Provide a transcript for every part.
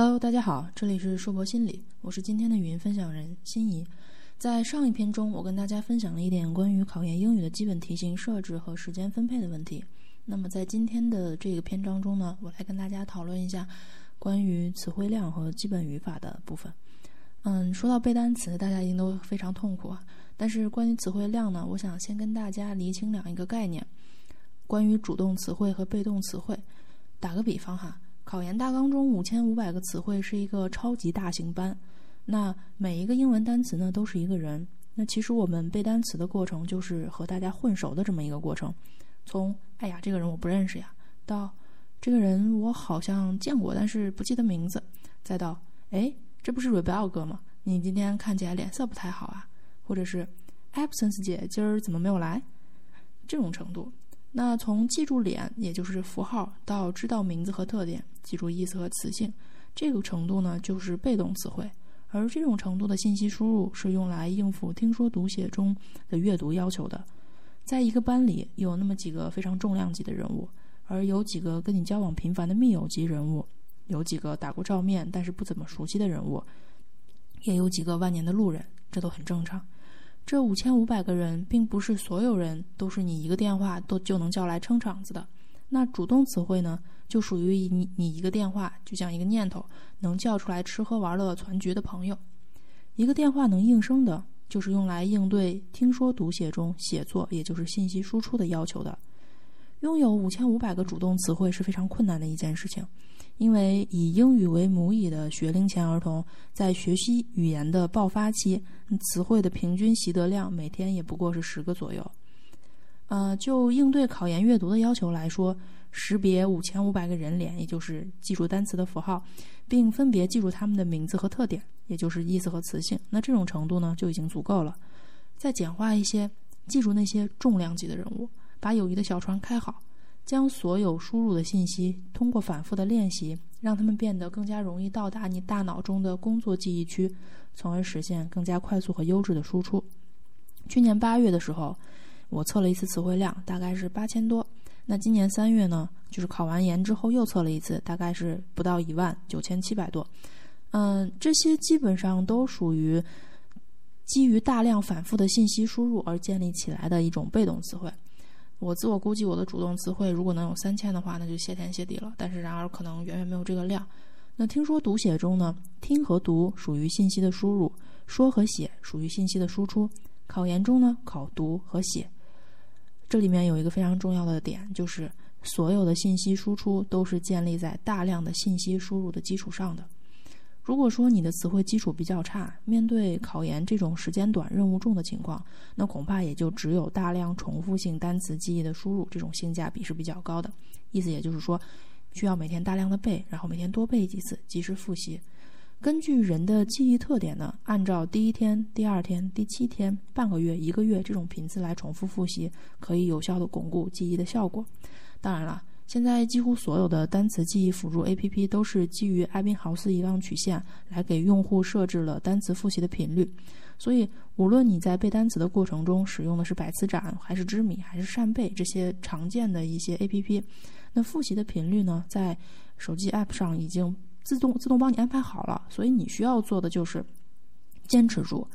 Hello，大家好，这里是硕博心理，我是今天的语音分享人心怡。在上一篇中，我跟大家分享了一点关于考研英语的基本题型设置和时间分配的问题。那么在今天的这个篇章中呢，我来跟大家讨论一下关于词汇量和基本语法的部分。嗯，说到背单词，大家一定都非常痛苦啊。但是关于词汇量呢，我想先跟大家厘清两一个概念：关于主动词汇和被动词汇。打个比方哈。考研大纲中五千五百个词汇是一个超级大型班，那每一个英文单词呢都是一个人。那其实我们背单词的过程就是和大家混熟的这么一个过程，从哎呀这个人我不认识呀，到这个人我好像见过但是不记得名字，再到哎这不是 Rebel 哥吗？你今天看起来脸色不太好啊，或者是 Absence 姐今儿怎么没有来？这种程度。那从记住脸，也就是符号，到知道名字和特点，记住意思和词性，这个程度呢，就是被动词汇。而这种程度的信息输入是用来应付听说读写中的阅读要求的。在一个班里，有那么几个非常重量级的人物，而有几个跟你交往频繁的密友级人物，有几个打过照面但是不怎么熟悉的人物，也有几个万年的路人，这都很正常。这五千五百个人，并不是所有人都是你一个电话都就能叫来撑场子的。那主动词汇呢，就属于你你一个电话，就像一个念头，能叫出来吃喝玩乐团局的朋友。一个电话能应声的，就是用来应对听说读写中写作，也就是信息输出的要求的。拥有五千五百个主动词汇是非常困难的一件事情。因为以英语为母语的学龄前儿童，在学习语言的爆发期，词汇的平均习得量每天也不过是十个左右。呃，就应对考研阅读的要求来说，识别五千五百个人脸，也就是记住单词的符号，并分别记住他们的名字和特点，也就是意思和词性，那这种程度呢就已经足够了。再简化一些，记住那些重量级的人物，把友谊的小船开好。将所有输入的信息通过反复的练习，让他们变得更加容易到达你大脑中的工作记忆区，从而实现更加快速和优质的输出。去年八月的时候，我测了一次词汇量，大概是八千多。那今年三月呢，就是考完研之后又测了一次，大概是不到一万九千七百多。嗯，这些基本上都属于基于大量反复的信息输入而建立起来的一种被动词汇。我自我估计，我的主动词汇如果能有三千的话，那就谢天谢地了。但是，然而可能远远没有这个量。那听说读写中呢，听和读属于信息的输入，说和写属于信息的输出。考研中呢，考读和写，这里面有一个非常重要的点，就是所有的信息输出都是建立在大量的信息输入的基础上的。如果说你的词汇基础比较差，面对考研这种时间短、任务重的情况，那恐怕也就只有大量重复性单词记忆的输入，这种性价比是比较高的。意思也就是说，需要每天大量的背，然后每天多背几次，及时复习。根据人的记忆特点呢，按照第一天、第二天、第七天、半个月、一个月这种频次来重复复习，可以有效的巩固记忆的效果。当然了。现在几乎所有的单词记忆辅助 APP 都是基于艾宾豪斯遗忘曲线来给用户设置了单词复习的频率，所以无论你在背单词的过程中使用的是百词斩，还是知米，还是扇贝这些常见的一些 APP，那复习的频率呢，在手机 App 上已经自动自动帮你安排好了，所以你需要做的就是坚持住。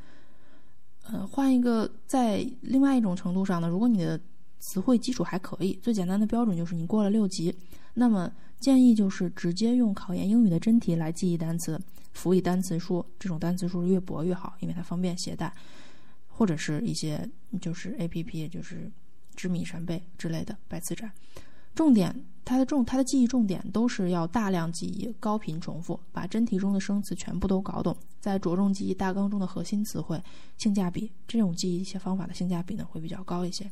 呃，换一个在另外一种程度上呢，如果你的词汇基础还可以，最简单的标准就是你过了六级。那么建议就是直接用考研英语的真题来记忆单词，辅以单词书。这种单词书越薄越好，因为它方便携带，或者是一些就是 A P P，就是知米扇贝之类的百词斩。重点，它的重，它的记忆重点都是要大量记忆、高频重复，把真题中的生词全部都搞懂，再着重记忆大纲中的核心词汇，性价比。这种记忆一些方法的性价比呢会比较高一些。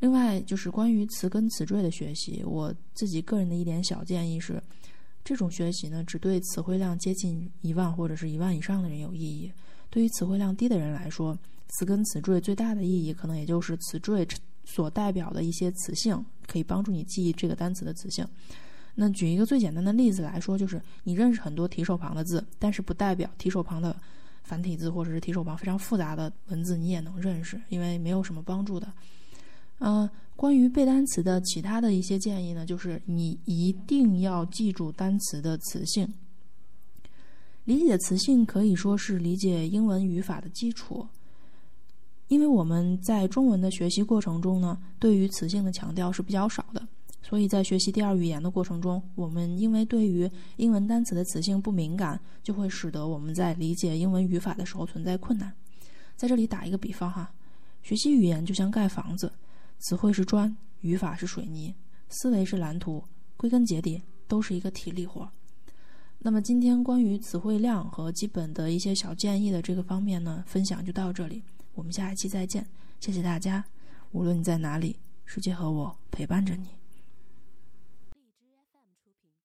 另外就是关于词根词缀的学习，我自己个人的一点小建议是，这种学习呢只对词汇量接近一万或者是一万以上的人有意义。对于词汇量低的人来说，词根词缀最大的意义可能也就是词缀所代表的一些词性，可以帮助你记忆这个单词的词性。那举一个最简单的例子来说，就是你认识很多提手旁的字，但是不代表提手旁的繁体字或者是提手旁非常复杂的文字你也能认识，因为没有什么帮助的。呃，关于背单词的其他的一些建议呢，就是你一定要记住单词的词性，理解词性可以说是理解英文语法的基础，因为我们在中文的学习过程中呢，对于词性的强调是比较少的，所以在学习第二语言的过程中，我们因为对于英文单词的词性不敏感，就会使得我们在理解英文语法的时候存在困难。在这里打一个比方哈，学习语言就像盖房子，词汇是砖，语法是水泥，思维是蓝图，归根结底都是一个体力活。那么今天关于词汇量和基本的一些小建议的这个方面呢，分享就到这里。我们下一期再见，谢谢大家。无论你在哪里，世界和我陪伴着你。